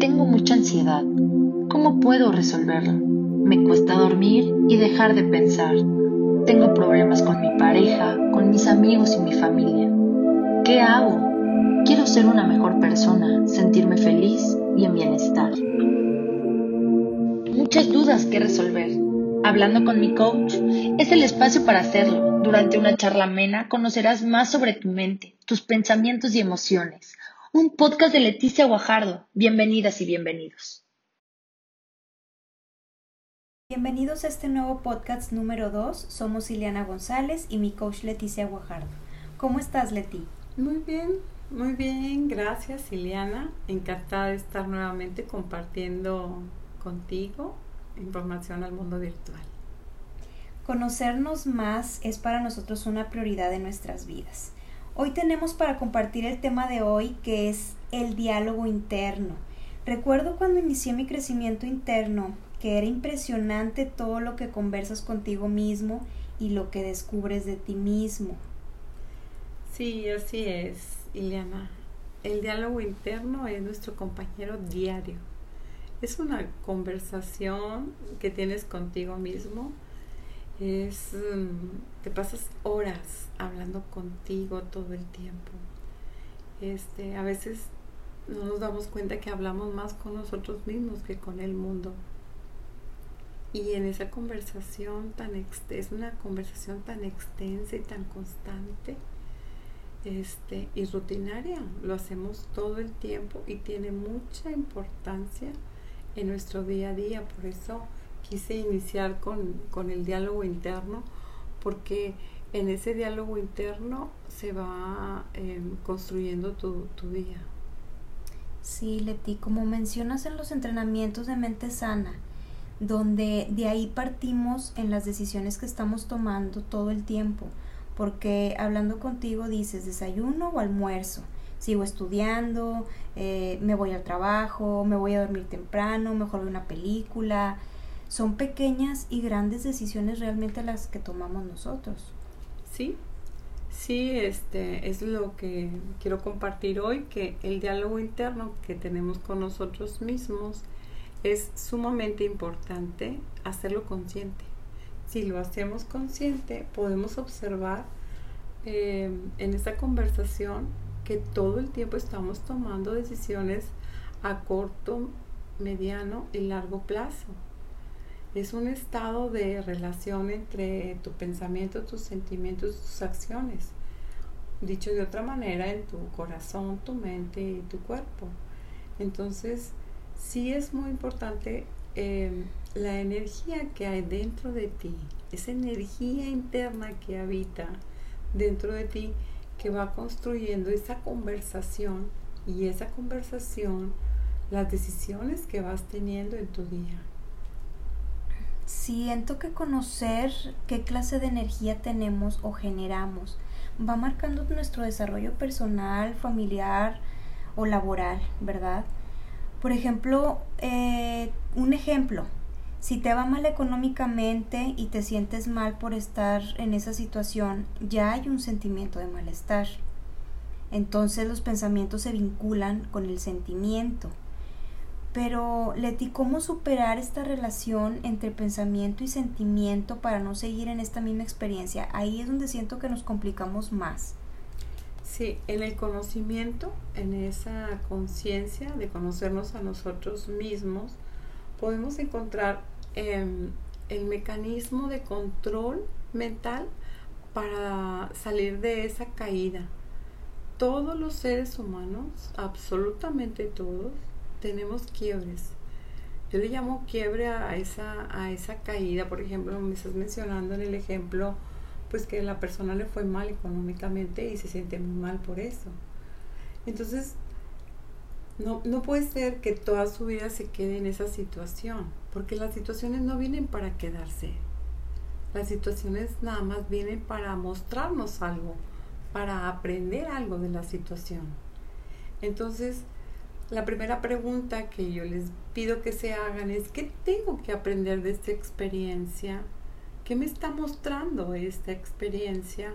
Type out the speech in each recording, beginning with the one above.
Tengo mucha ansiedad. ¿Cómo puedo resolverlo? Me cuesta dormir y dejar de pensar. Tengo problemas con mi pareja, con mis amigos y mi familia. ¿Qué hago? Quiero ser una mejor persona, sentirme feliz y en bienestar. Muchas dudas que resolver. Hablando con mi coach es el espacio para hacerlo. Durante una charla amena conocerás más sobre tu mente, tus pensamientos y emociones un podcast de Leticia Guajardo. Bienvenidas y bienvenidos. Bienvenidos a este nuevo podcast número 2. Somos Ileana González y mi coach Leticia Guajardo. ¿Cómo estás, Leti? Muy bien, muy bien. Gracias, Ileana. Encantada de estar nuevamente compartiendo contigo información al mundo virtual. Conocernos más es para nosotros una prioridad en nuestras vidas. Hoy tenemos para compartir el tema de hoy que es el diálogo interno. Recuerdo cuando inicié mi crecimiento interno que era impresionante todo lo que conversas contigo mismo y lo que descubres de ti mismo. Sí, así es, Ileana. El diálogo interno es nuestro compañero diario. Es una conversación que tienes contigo mismo es, mm, te pasas horas hablando contigo todo el tiempo. Este, a veces no nos damos cuenta que hablamos más con nosotros mismos que con el mundo. Y en esa conversación tan es una conversación tan extensa y tan constante este, y rutinaria. Lo hacemos todo el tiempo y tiene mucha importancia en nuestro día a día. Por eso quise iniciar con, el diálogo interno porque en ese diálogo interno se va em, construyendo tu, tu, día. Sí, Leti, como mencionas en los entrenamientos de mente sana, donde de ahí partimos en las decisiones que estamos tomando todo el tiempo, porque hablando contigo dices desayuno o almuerzo, sigo estudiando, eh, me voy al trabajo, me voy a dormir temprano, mejor veo una película, son pequeñas y grandes decisiones realmente las que tomamos nosotros. Sí, sí, este es lo que quiero compartir hoy, que el diálogo interno que tenemos con nosotros mismos es sumamente importante hacerlo consciente. Si lo hacemos consciente, podemos observar eh, en esta conversación que todo el tiempo estamos tomando decisiones a corto, mediano y largo plazo es un estado de relación entre tu pensamiento, tus sentimientos, tus acciones. Dicho de otra manera, en tu corazón, tu mente y tu cuerpo. Entonces, sí es muy importante em, la energía que hay dentro de ti, esa energía interna que habita dentro de ti, que va construyendo esa conversación y esa conversación, las decisiones que vas teniendo en tu día siento que conocer qué clase de energía tenemos o generamos va marcando nuestro desarrollo personal, familiar o laboral, ¿verdad? Por ejemplo, eh, un ejemplo, si te va mal económicamente y te sientes mal por estar en esa situación, ya hay un sentimiento de malestar. Entonces los pensamientos se vinculan con el sentimiento. Pero, Leti, ¿cómo superar esta relación entre pensamiento y sentimiento para no seguir en esta misma experiencia? Ahí es donde siento que nos complicamos más. Sí, en el conocimiento, en esa conciencia de conocernos a nosotros mismos, podemos encontrar em, el mecanismo de control mental para salir de esa caída. Todos los seres humanos, absolutamente todos, tenemos quiebres. Yo le llamo quiebre a esa, a esa caída. Por ejemplo, me estás mencionando en el ejemplo, pues que la persona le fue mal económicamente y se siente muy mal por eso. Entonces, no, no puede ser que toda su vida se quede en esa situación, porque las situaciones no vienen para quedarse. Las situaciones nada más vienen para mostrarnos algo, para aprender algo de la situación. Entonces, la primera pregunta que yo les pido que se hagan es, ¿qué tengo que aprender de esta experiencia? ¿Qué me está mostrando esta experiencia?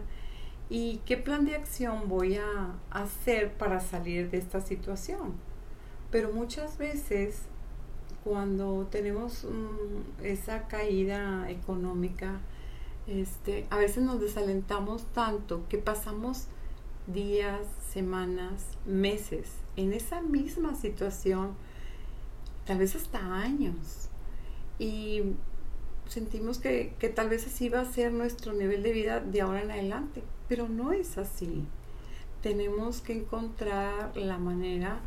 ¿Y qué plan de acción voy a hacer para salir de esta situación? Pero muchas veces cuando tenemos esa caída económica, este, a veces nos desalentamos tanto que pasamos días, semanas, meses en esa misma situación, tal vez hasta años. Y sentimos que, que, tal vez así va a ser nuestro nivel de vida de ahora en adelante, pero no es así. Tenemos que encontrar la manera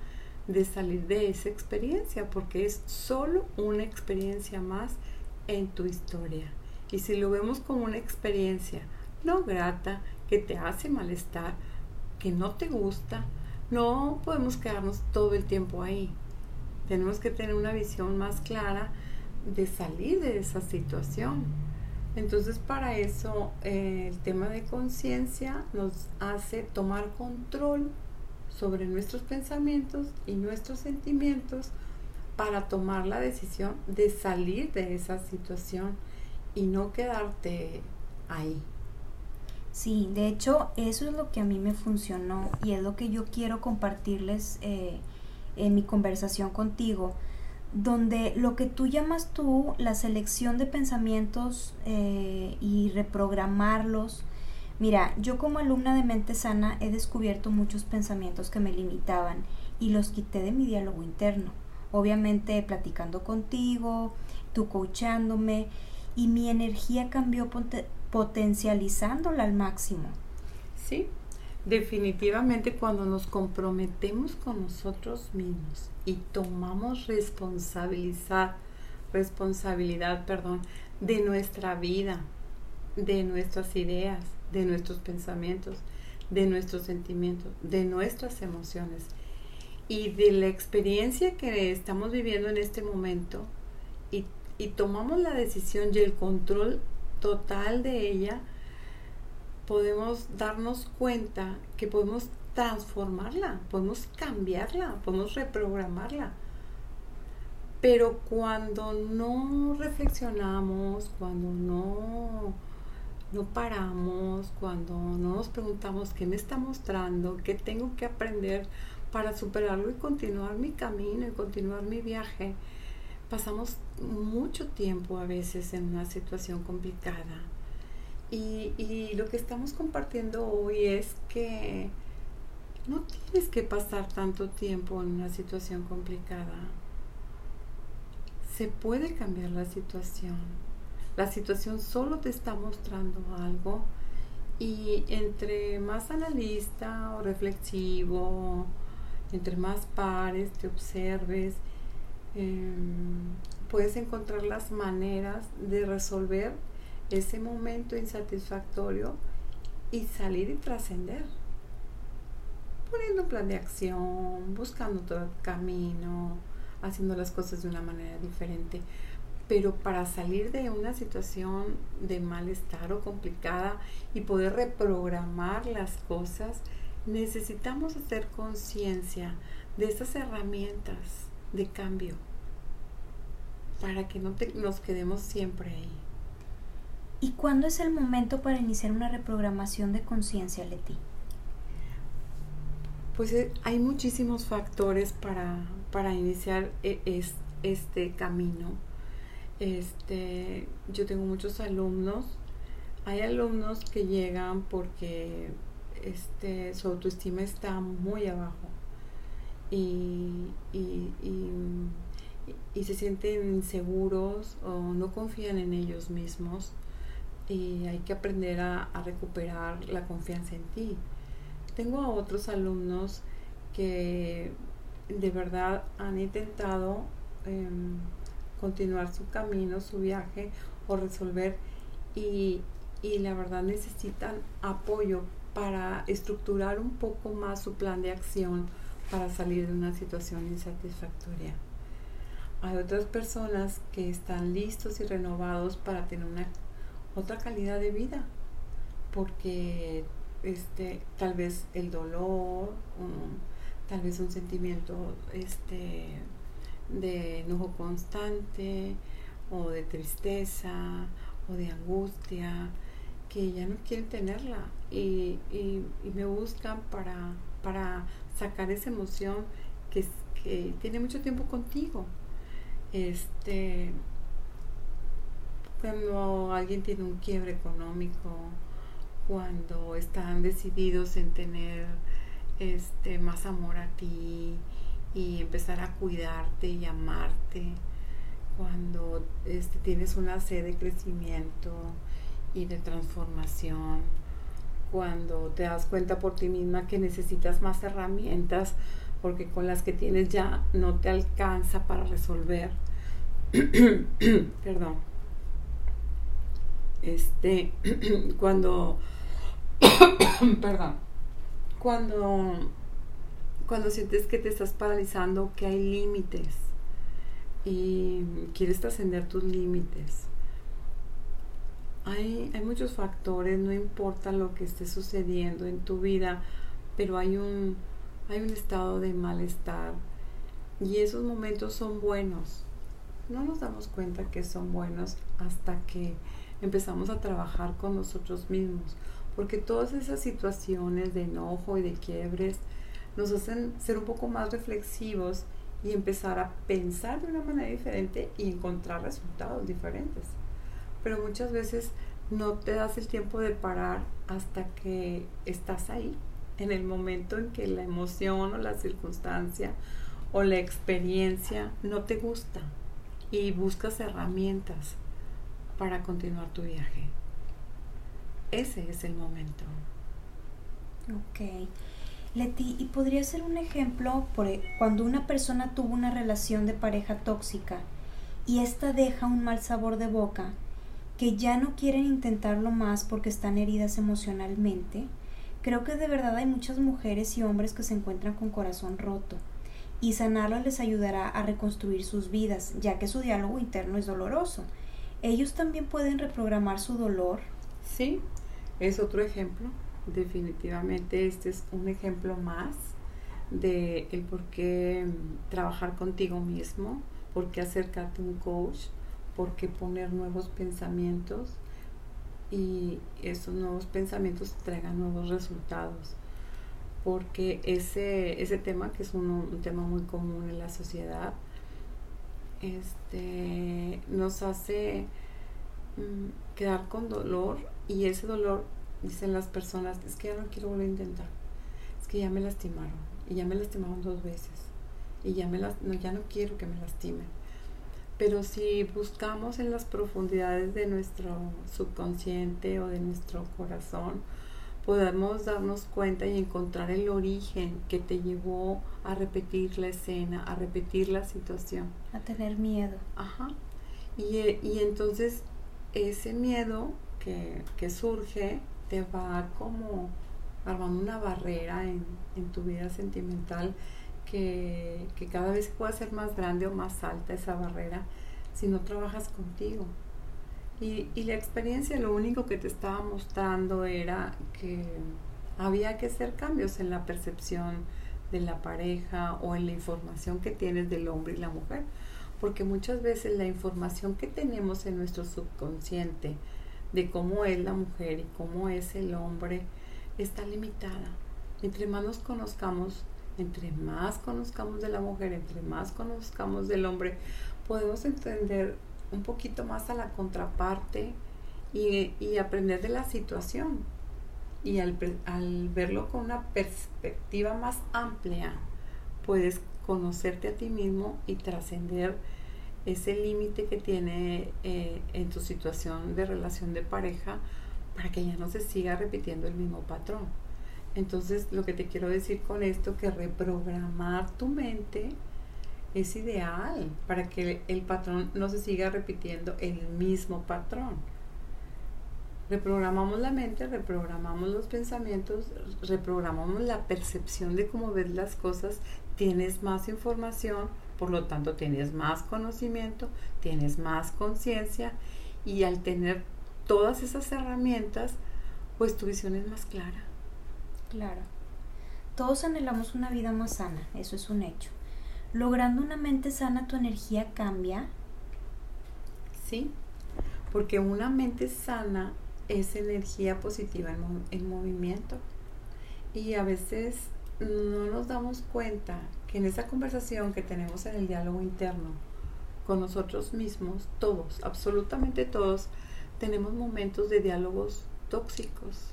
de salir de esa experiencia, porque es solo una experiencia más en tu historia. Y si lo vemos como una experiencia no grata, que te hace malestar, que no te gusta, no podemos quedarnos todo el tiempo ahí. Tenemos que tener una visión más clara de salir de esa situación. Entonces para eso eh, el tema de conciencia nos hace tomar control sobre nuestros pensamientos y nuestros sentimientos para tomar la decisión de salir de esa situación y no quedarte ahí. Sí, de hecho eso es lo que a mí me funcionó y es lo que yo quiero compartirles eh, en mi conversación contigo, donde lo que tú llamas tú la selección de pensamientos eh, y reprogramarlos, mira, yo como alumna de mente sana he descubierto muchos pensamientos que me limitaban y los quité de mi diálogo interno, obviamente platicando contigo, tú coachándome y mi energía cambió potencializándola al máximo. Sí, definitivamente cuando nos comprometemos con nosotros mismos y tomamos responsabilidad, responsabilidad, perdón, de nuestra vida, de nuestras ideas, de nuestros pensamientos, de nuestros sentimientos, de nuestras emociones y de la experiencia que estamos viviendo en este momento y, y tomamos la decisión y el control total de ella, podemos darnos cuenta que podemos transformarla, podemos cambiarla, podemos reprogramarla. Pero cuando no reflexionamos, cuando no, no paramos, cuando no nos preguntamos qué me está mostrando, qué tengo que aprender para superarlo y continuar mi camino y continuar mi viaje, pasamos mucho tiempo a veces en una situación complicada. Y, lo que estamos compartiendo hoy es que no tienes que pasar tanto tiempo en una situación complicada. Se puede cambiar la situación. La situación solo te está mostrando algo y entre más analista o reflexivo, entre más pares, te observes Em, puedes encontrar las maneras de resolver ese momento insatisfactorio y salir y trascender. Poniendo un plan de acción, buscando todo camino, haciendo las cosas de una manera diferente. Pero para salir de una situación de malestar o complicada y poder reprogramar las cosas, necesitamos hacer conciencia de esas herramientas de cambio para que no nos quedemos siempre ahí. ¿Y cuándo es el momento para iniciar una reprogramación de conciencia, Leti? Pues eh, hay muchísimos factores para, para iniciar e, este camino. Este, yo tengo muchos alumnos. Hay alumnos que llegan porque este, su autoestima está muy abajo y, y, y, se sienten inseguros o no confían en ellos mismos y hay que aprender a, recuperar la confianza en ti. Tengo a otros alumnos que de verdad han intentado em, continuar su camino, su viaje o resolver y, y la verdad necesitan apoyo para estructurar un poco más su plan de acción para salir de una situación insatisfactoria. Hay otras personas que están listos y renovados para tener una otra calidad de vida, porque este tal vez el dolor, tal vez un sentimiento este de enojo constante o de tristeza o de angustia que ya no quieren tenerla y, y me buscan para para sacar esa emoción que, tiene mucho tiempo contigo. Este, cuando alguien tiene un quiebre económico, cuando están decididos en tener este más amor a ti y empezar a cuidarte y amarte, cuando este, tienes una sed de crecimiento y de transformación, cuando te das cuenta por ti misma que necesitas más herramientas porque con las que tienes ya no te alcanza para resolver. Perdón. Este, cuando, perdón, cuando, cuando sientes que te estás paralizando, que hay límites y quieres trascender tus límites. Hay, hay muchos factores, no importa lo que esté sucediendo en tu vida, pero hay un, hay un estado de malestar y esos momentos son buenos. No nos damos cuenta que son buenos hasta que empezamos a trabajar con nosotros mismos, porque todas esas situaciones de enojo y de quiebres nos hacen ser un poco más reflexivos y empezar a pensar de una manera diferente y encontrar resultados diferentes. Pero muchas veces no te das el tiempo de parar hasta que estás ahí en el momento en que la emoción o la circunstancia o la experiencia no te gusta y buscas herramientas para continuar tu viaje. Ese es el momento. Ok. Leti, ¿y podría ser un ejemplo por e, cuando una persona tuvo una relación de pareja tóxica y esta deja un mal sabor de boca, que ya no quieren intentarlo más porque están heridas emocionalmente? Creo que de verdad hay muchas mujeres y hombres que se encuentran con corazón roto y sanarlo les ayudará a reconstruir sus vidas, ya que su diálogo interno es doloroso. ¿Ellos también pueden reprogramar su dolor? Sí, es otro ejemplo. Definitivamente este es un ejemplo más de el por qué trabajar contigo mismo, por qué acercarte a un coach, por qué poner nuevos pensamientos y esos nuevos pensamientos traigan nuevos resultados. Porque ese, ese tema, que es un, tema muy común en la sociedad, este, nos hace mm, quedar con dolor y ese dolor, dicen las personas, es que ya no quiero volver a intentar, es que ya me lastimaron. Y ya me lastimaron dos veces. Y ya, me no, ya no quiero que me lastimen pero si buscamos en las profundidades de nuestro subconsciente o de nuestro corazón, podemos darnos cuenta y encontrar el origen que te llevó a repetir la escena, a repetir la situación. A tener miedo. Ajá. Y, entonces ese miedo que, que, surge te va como armando una barrera en, en tu vida sentimental que, cada vez pueda ser más grande o más alta esa barrera si no trabajas contigo. Y, y, la experiencia lo único que te estaba mostrando era que había que hacer cambios en la percepción de la pareja o en la información que tienes del hombre y la mujer. Porque muchas veces la información que tenemos en nuestro subconsciente de cómo es la mujer y cómo es el hombre está limitada. Entre más nos conozcamos, entre más conozcamos de la mujer, entre más conozcamos del hombre, podemos entender un poquito más a la contraparte y, aprender de la situación. Y al, al, verlo con una perspectiva más amplia, puedes conocerte a ti mismo y trascender ese límite que tiene eh, en tu situación de relación de pareja para que ya no se siga repitiendo el mismo patrón. Entonces, lo que te quiero decir con esto, que reprogramar tu mente es ideal para que el patrón no se siga repitiendo el mismo patrón. Reprogramamos la mente, reprogramamos los pensamientos, reprogramamos la percepción de cómo ves las cosas, tienes más información, por lo tanto tienes más conocimiento, tienes más conciencia y al tener todas esas herramientas, pues tu visión es más clara. Claro. Todos anhelamos una vida más sana, eso es un hecho. Logrando una mente sana, tu energía cambia. Sí, porque una mente sana es energía positiva en, movimiento. Y a veces no nos damos cuenta que en esa conversación que tenemos en el diálogo interno con nosotros mismos, todos, absolutamente todos, tenemos momentos de diálogos tóxicos.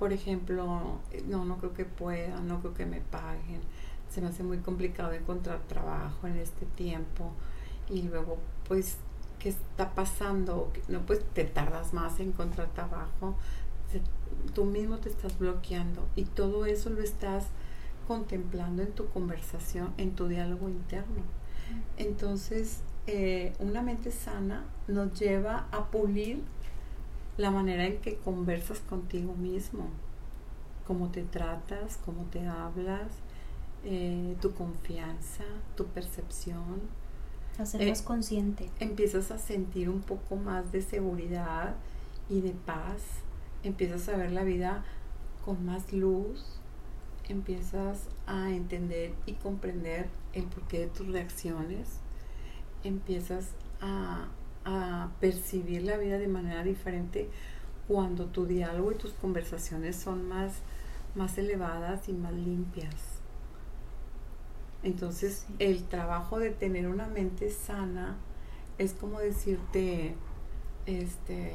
Por ejemplo, no, no creo que pueda, no creo que me paguen, se me hace muy complicado encontrar trabajo en este tiempo. Y luego pues qué está pasando, no pues te tardas más en encontrar trabajo, tú mismo te estás bloqueando. Y todo eso lo estás contemplando en tu conversación, en tu diálogo interno. Entonces, eh, una mente sana nos lleva a pulir la manera en que conversas contigo mismo, cómo te tratas, cómo te hablas, eh, tu confianza, tu percepción. Hacer más eh, consciente. Empiezas a sentir un poco más de seguridad y de paz. Empiezas a ver la vida con más luz. Empiezas a entender y comprender el porqué de tus reacciones. Empiezas a, a percibir la vida de manera diferente cuando tu diálogo y tus conversaciones son más, más elevadas y más limpias. Entonces, el trabajo de tener una mente sana es como decirte, este,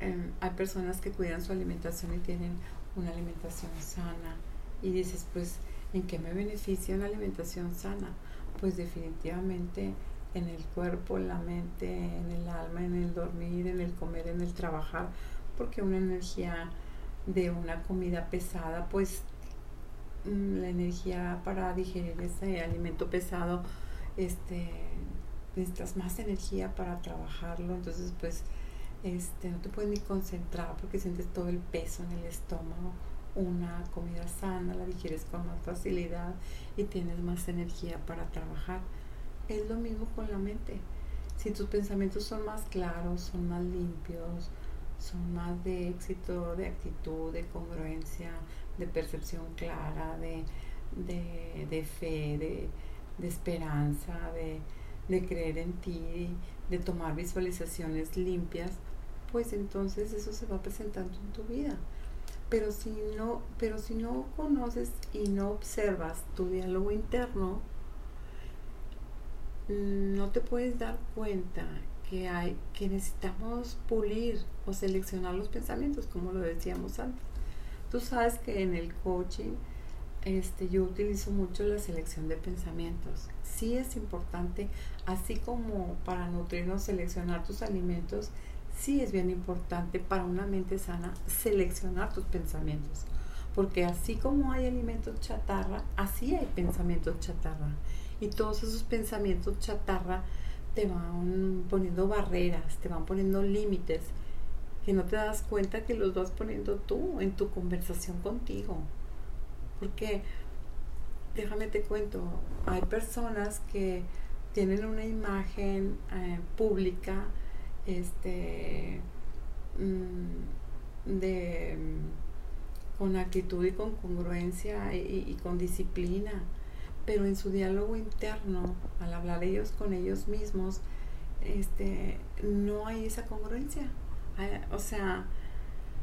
em, hay personas que cuidan su alimentación y tienen una alimentación sana. Y dices, pues, ¿en qué me beneficia una alimentación sana? Pues definitivamente en el cuerpo, en la mente, en el alma, en el dormir, en el comer, en el trabajar, porque una energía de una comida pesada, pues Mm, la energía para digerir ese alimento pesado, este, necesitas más energía para trabajarlo, entonces pues este, no te puedes ni concentrar porque sientes todo el peso en el estómago. Una comida sana la digieres con más facilidad y tienes más energía para trabajar. Es lo mismo con la mente. Si tus pensamientos son más claros, son más limpios, son más de éxito, de actitud, de congruencia, de percepción clara, de, fe, de, esperanza, de, creer en ti, de tomar visualizaciones limpias, pues entonces eso se va presentando en tu vida. Pero si no, pero si no conoces y no observas tu diálogo interno, no te puedes dar cuenta que hay que necesitamos pulir o seleccionar los pensamientos, como lo decíamos antes. Tú sabes que en el coaching este, yo utilizo mucho la selección de pensamientos. Sí es importante, así como para nutrirnos, seleccionar tus alimentos, sí es bien importante para una mente sana seleccionar tus pensamientos. Porque así como hay alimentos chatarra, así hay pensamientos chatarra. Y todos esos pensamientos chatarra te van poniendo barreras, te van poniendo límites que no te das cuenta que los vas poniendo tú en tu conversación contigo. Porque, déjame te cuento, hay personas que tienen una imagen eh, pública este, mm, de, con actitud y con congruencia y con disciplina, pero en su diálogo interno, al hablar ellos con ellos mismos, este, no hay esa congruencia o sea,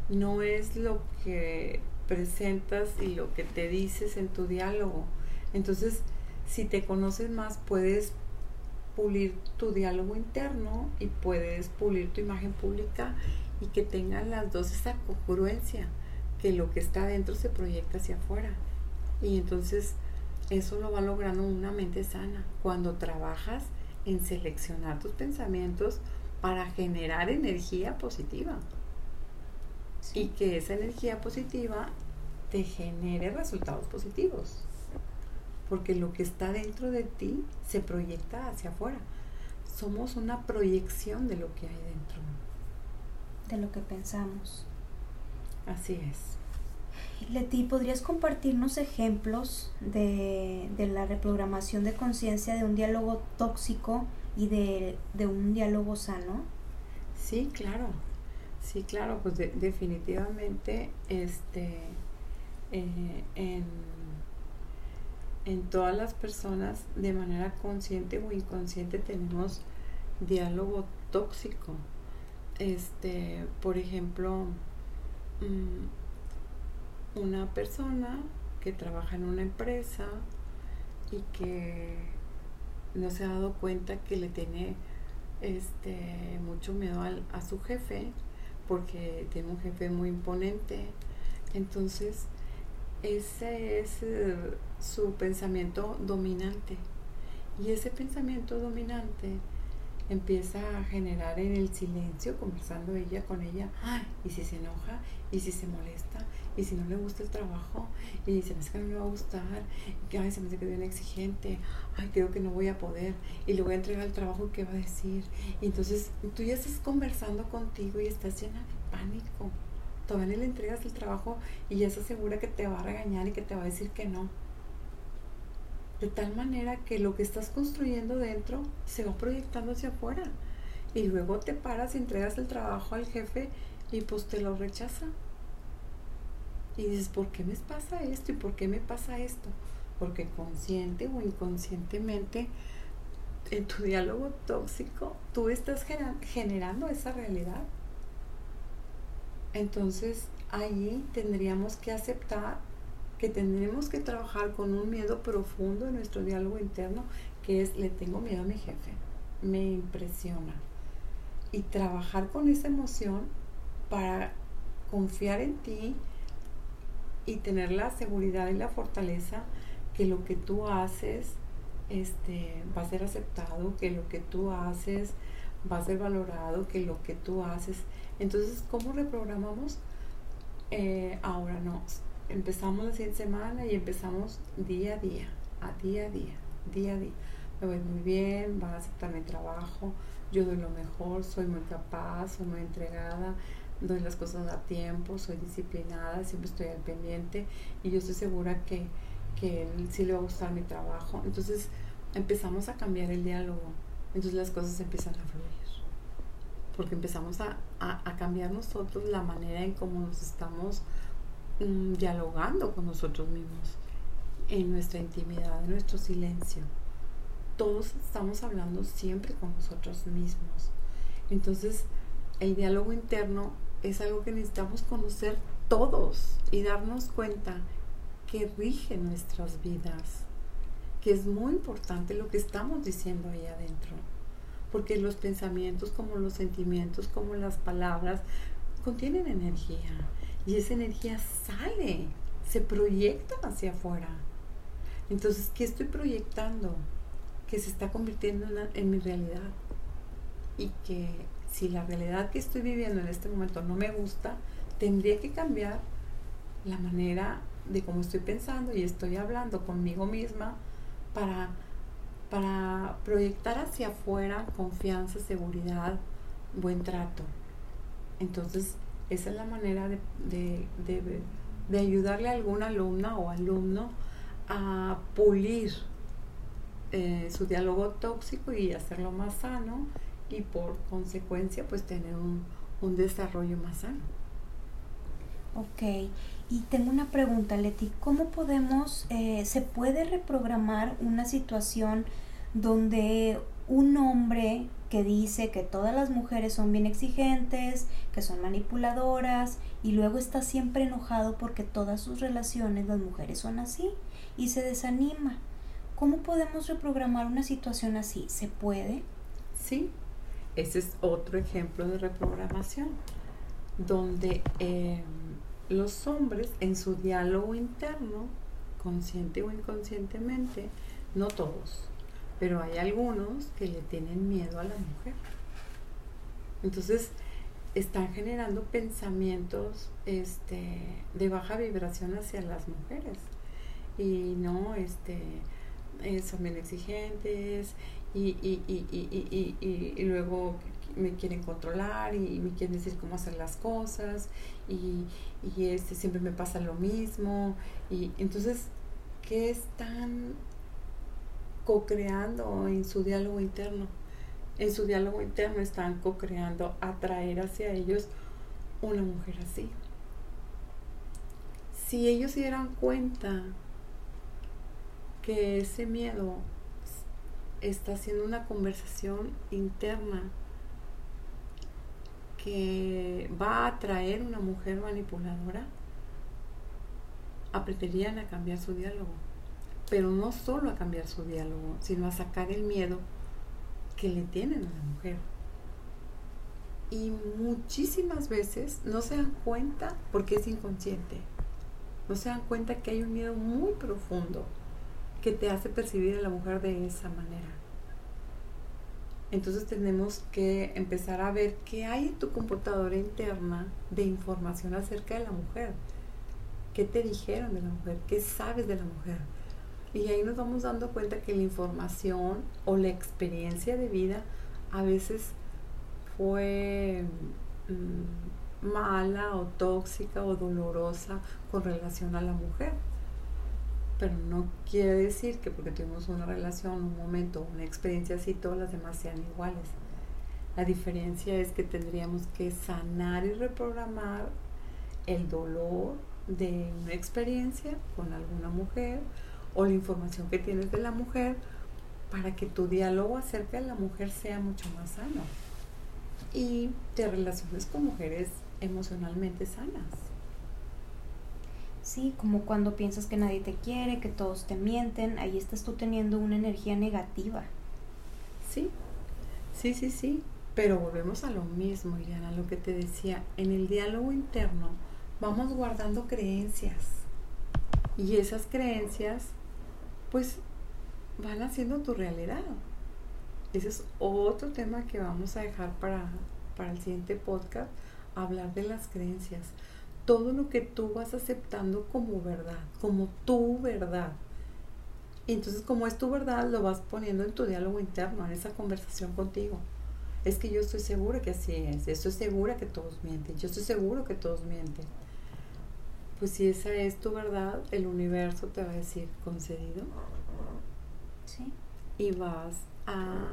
no es lo que presentas y lo que te dices en tu diálogo. Entonces, si te conoces más, puedes pulir tu diálogo interno y puedes pulir tu imagen pública y que tengan las dos esa congruencia, que lo que está adentro se proyecta hacia afuera. Y entonces eso lo va logrando una mente sana. Cuando trabajas en seleccionar tus pensamientos, para generar energía positiva. Y que esa energía positiva te genere resultados positivos. Porque lo que está dentro de ti se proyecta hacia afuera. Somos una proyección de lo que hay dentro. De lo que pensamos. Así es. Leti, ¿podrías compartirnos ejemplos de, de la reprogramación de conciencia de un diálogo tóxico y de, un diálogo sano? Sí, claro. Sí, claro, pues definitivamente este, eh, en, en todas las personas de manera consciente o inconsciente tenemos diálogo tóxico. Este, por ejemplo, mm, una persona que trabaja en una empresa y que no se ha dado cuenta que le tiene este mucho miedo a su jefe porque tiene un jefe muy imponente. Entonces ese es eh, su pensamiento dominante. Y ese pensamiento dominante empieza a generar en el silencio, conversando ella con ella, y si se enoja, y si se molesta, y si no le gusta el trabajo, y se me hace que no le va a gustar, y ay, se me hace que es bien exigente, ay, creo que no voy a poder, y le voy a entregar el trabajo, ¿qué va a decir? Y entonces tú ya estás conversando contigo y estás llena de pánico. Todavía le entregas el trabajo y ya se asegura que te va a regañar y que te va a decir que no de tal manera que lo que estás construyendo dentro se va proyectando hacia afuera. Y luego te paras y entregas el trabajo al jefe y pues te lo rechaza. Y dices, ¿por qué me pasa esto? ¿Y por qué me pasa esto? Porque consciente o inconscientemente en tu diálogo tóxico tú estás generando esa realidad. Entonces ahí tendríamos que aceptar que tendremos que trabajar con un miedo profundo en nuestro diálogo interno, que es le tengo miedo a mi jefe, me impresiona. Y trabajar con esa emoción para confiar en ti y tener la seguridad y la fortaleza que lo que tú haces este, va a ser aceptado, que lo que tú haces va a ser valorado, que lo que tú haces. Entonces, ¿cómo reprogramamos? Eh, ahora no, empezamos la siguiente semana y empezamos día a día, a día a día, día a día. Me voy muy bien, van a aceptar mi trabajo, yo doy lo mejor, soy muy capaz, soy muy entregada, doy las cosas a tiempo, soy disciplinada, siempre estoy al pendiente y yo estoy segura que, que él sí le va a gustar mi trabajo. Entonces empezamos a cambiar el diálogo, entonces las cosas empiezan a fluir. Porque empezamos a, a, a cambiar nosotros la manera en cómo nos estamos Mm, dialogando con nosotros mismos, en nuestra intimidad, en nuestro silencio. Todos estamos hablando siempre con nosotros mismos. Entonces, el diálogo interno es algo que necesitamos conocer todos y darnos cuenta que rige nuestras vidas, que es muy importante lo que estamos diciendo ahí adentro, porque los pensamientos como los sentimientos, como las palabras, contienen energía y esa energía sale, se proyecta hacia afuera. Entonces, ¿qué estoy proyectando? Que se está convirtiendo en, mi realidad. Y que si la realidad que estoy viviendo en este momento no me gusta, tendría que cambiar la manera de cómo estoy pensando y estoy hablando conmigo misma para, para proyectar hacia afuera confianza, seguridad, buen trato. Entonces, esa es la manera de, ayudarle a alguna alumna o alumno a pulir eh, su diálogo tóxico y hacerlo más sano y por consecuencia pues tener un, desarrollo más sano. Ok, y tengo una pregunta, Leti, ¿cómo podemos, eh, se puede reprogramar una situación donde un hombre que dice que todas las mujeres son bien exigentes, que son manipuladoras y luego está siempre enojado porque todas sus relaciones las mujeres son así y se desanima. ¿Cómo podemos reprogramar una situación así? ¿Se puede? Sí, ese es otro ejemplo de reprogramación, donde em, los hombres en su diálogo interno, consciente o inconscientemente, no todos, pero hay algunos que le tienen miedo a la mujer. Entonces, están generando pensamientos este, de baja vibración hacia las mujeres. Y no, este, eh, son bien exigentes y, y, y, y, luego me quieren controlar y me quieren decir cómo hacer las cosas y, este, siempre me pasa lo mismo. Y entonces, ¿qué están co-creando en su diálogo interno. En su diálogo interno están co-creando atraer hacia ellos una mujer así. Si ellos se dieran cuenta que ese miedo está haciendo una conversación interna que va a atraer una mujer manipuladora, aprenderían a cambiar su diálogo. Pero no solo a cambiar su diálogo, sino a sacar el miedo que le tienen a la mujer. Y muchísimas veces no se dan cuenta porque es inconsciente. No se dan cuenta que hay un miedo muy profundo que te hace percibir a la mujer de esa manera. Entonces tenemos que empezar a ver qué hay en tu computadora interna de información acerca de la mujer. ¿Qué te dijeron de la mujer? ¿Qué sabes de la mujer? Y ahí nos vamos dando cuenta que la información o la experiencia de vida a veces fue mm, mala o tóxica o dolorosa con relación a la mujer. Pero no quiere decir que porque tuvimos una relación, un momento, una experiencia así, todas las demás sean iguales. La diferencia es que tendríamos que sanar y reprogramar el dolor de una experiencia con alguna mujer o la información que tienes de la mujer para que tu diálogo acerca de la mujer sea mucho más sano y te relaciones con mujeres emocionalmente sanas. Sí, como cuando piensas que nadie te quiere, que todos te mienten, ahí estás tú teniendo una energía negativa. Sí, sí, sí, sí, pero volvemos a lo mismo, Iliana, lo que te decía, en el diálogo interno vamos guardando creencias y esas creencias pues van haciendo tu realidad. Ese es otro tema que vamos a dejar para, para el siguiente podcast, hablar de las creencias. Todo lo que tú vas aceptando como verdad, como tu verdad. Y entonces como es tu verdad, lo vas poniendo en tu diálogo interno, en esa conversación contigo. Es que yo estoy segura que así es, estoy segura que todos mienten, yo estoy seguro que todos mienten pues si esa es tu verdad, el universo te va a decir concedido. Sí. Y vas a,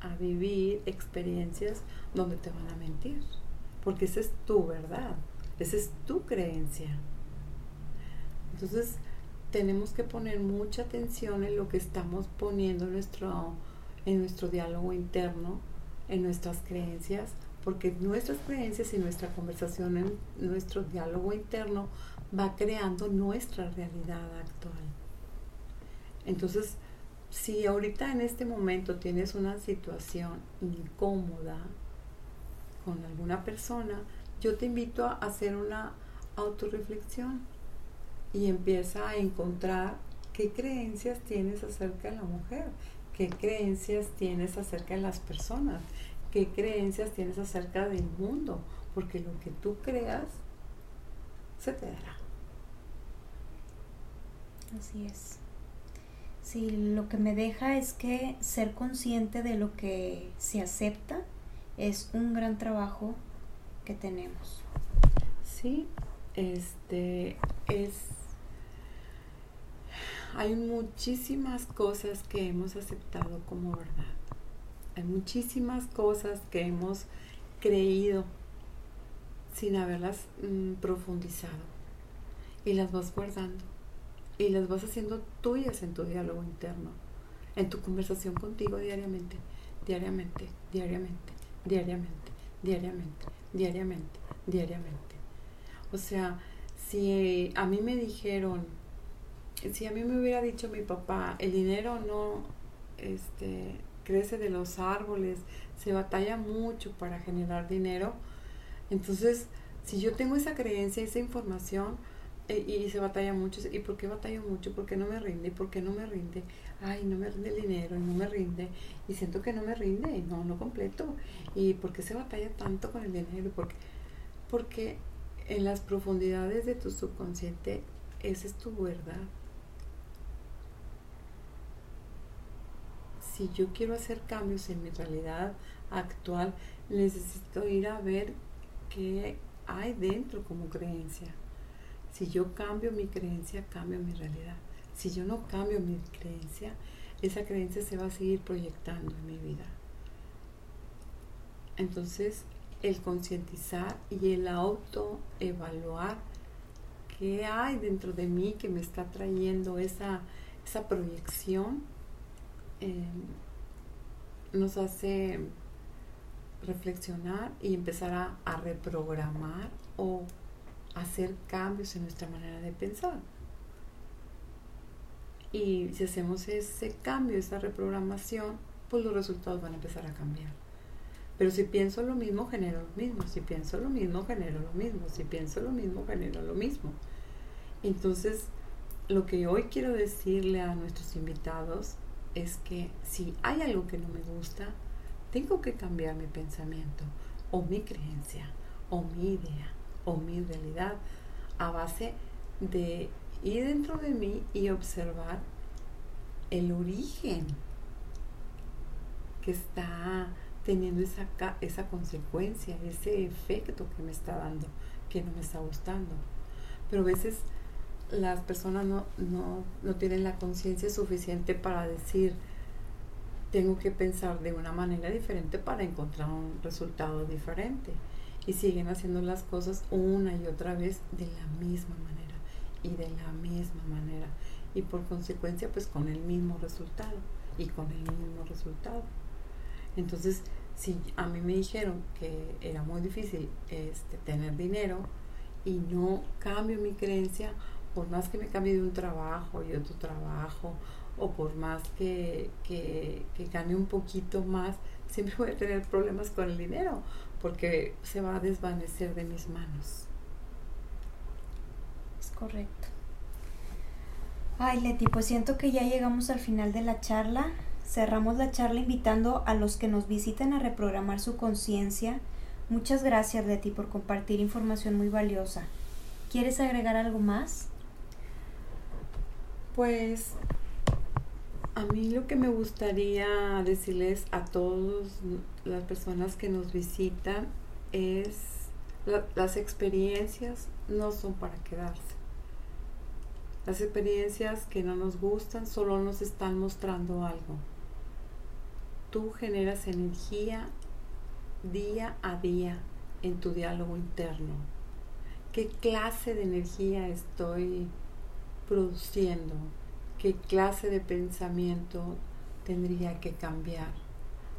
a vivir experiencias donde te van a mentir. Porque esa es tu verdad, esa es tu creencia. Entonces, tenemos que poner mucha atención en lo que estamos poniendo en nuestro, en nuestro diálogo interno, en nuestras creencias, porque nuestras creencias y nuestra conversación en nuestro diálogo interno va creando nuestra realidad actual. Entonces, si ahorita en este momento tienes una situación incómoda con alguna persona, yo te invito a hacer una autorreflexión y empieza a encontrar qué creencias tienes acerca de la mujer, qué creencias tienes acerca de las personas, qué creencias tienes acerca del mundo, porque lo que tú creas se te dará. Así es. Sí, lo que me deja es que ser consciente de lo que se acepta es un gran trabajo que tenemos. Sí, este es hay muchísimas cosas que hemos aceptado como verdad. Hay muchísimas cosas que hemos creído sin haberlas mm, profundizado y las vas guardando y las vas haciendo tuyas en tu diálogo interno, en tu conversación contigo diariamente, diariamente, diariamente, diariamente, diariamente, diariamente, diariamente. O sea, si a mí me dijeron, si a mí me hubiera dicho mi papá, el dinero no este, crece de los árboles, se batalla mucho para generar dinero, entonces si yo tengo esa creencia, esa información, y se batalla mucho. ¿Y por qué batallo mucho? ¿Por qué no me rinde? ¿Y por qué no me rinde? Ay, no me rinde el dinero y no me rinde. Y siento que no me rinde no, no completo. ¿Y por qué se batalla tanto con el dinero? Porque, porque en las profundidades de tu subconsciente, esa es tu verdad. Si yo quiero hacer cambios en mi realidad actual, necesito ir a ver qué hay dentro como creencia. Si yo cambio mi creencia, cambio mi realidad. Si yo no cambio mi creencia, esa creencia se va a seguir proyectando en mi vida. Entonces, el concientizar y el autoevaluar qué hay dentro de mí que me está trayendo esa, esa proyección eh, nos hace reflexionar y empezar a, a reprogramar o hacer cambios en nuestra manera de pensar. Y si hacemos ese cambio, esa reprogramación, pues los resultados van a empezar a cambiar. Pero si pienso lo mismo, genero lo mismo. Si pienso lo mismo, genero lo mismo. Si pienso lo mismo, genero lo mismo. Entonces, lo que hoy quiero decirle a nuestros invitados es que si hay algo que no me gusta, tengo que cambiar mi pensamiento o mi creencia o mi idea o mi realidad a base de ir dentro de mí y observar el origen que está teniendo esa, esa consecuencia, ese efecto que me está dando, que no me está gustando. Pero a veces las personas no, no tienen la conciencia suficiente para decir, tengo que pensar de una manera diferente para encontrar un resultado diferente. Y siguen haciendo las cosas una y otra vez de la misma manera y de la misma manera. Y por consecuencia, pues con el mismo resultado y con el mismo resultado. Entonces, si a mí me dijeron que era muy difícil este, tener dinero y no cambio mi creencia, por más que me cambie de un trabajo y otro trabajo, o por más que, que, que gane un poquito más, siempre voy a tener problemas con el dinero, porque se va a desvanecer de mis manos. Es correcto. Ay, Leti, pues siento que ya llegamos al final de la charla. Cerramos la charla invitando a los que nos visiten a reprogramar su conciencia. Muchas gracias, Leti, por compartir información muy valiosa. ¿Quieres agregar algo más? Pues a mí lo que me gustaría decirles a todas las personas que nos visitan es las experiencias no son para quedarse. Las experiencias que no nos gustan solo nos están mostrando algo tú generas energía día a día en tu diálogo interno. ¿Qué clase de energía estoy produciendo? ¿Qué clase de pensamiento tendría que cambiar?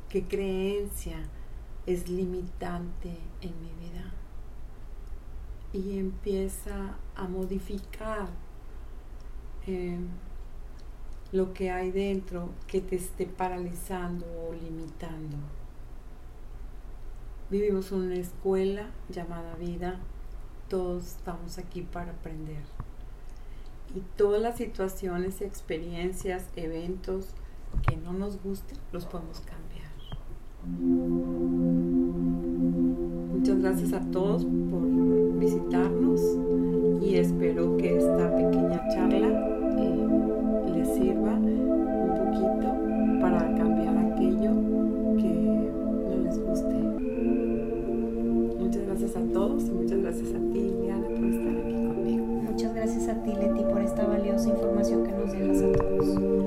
¿Qué creencia es limitante en mi vida? Y empieza a modificar. Eh, lo que hay dentro que te esté paralizando o limitando. Vivimos una escuela llamada vida, todos estamos aquí para aprender. Y todas las situaciones, experiencias, eventos que no nos gusten, los podemos cambiar. Muchas gracias a todos por visitarnos y espero que esta pequeña charla eh, les sirva un poquito para cambiar aquello que no les guste. Muchas gracias a todos y muchas gracias a ti, Liana, por estar aquí conmigo. Muchas gracias a ti, Leti, por esta valiosa información que nos dejas a todos.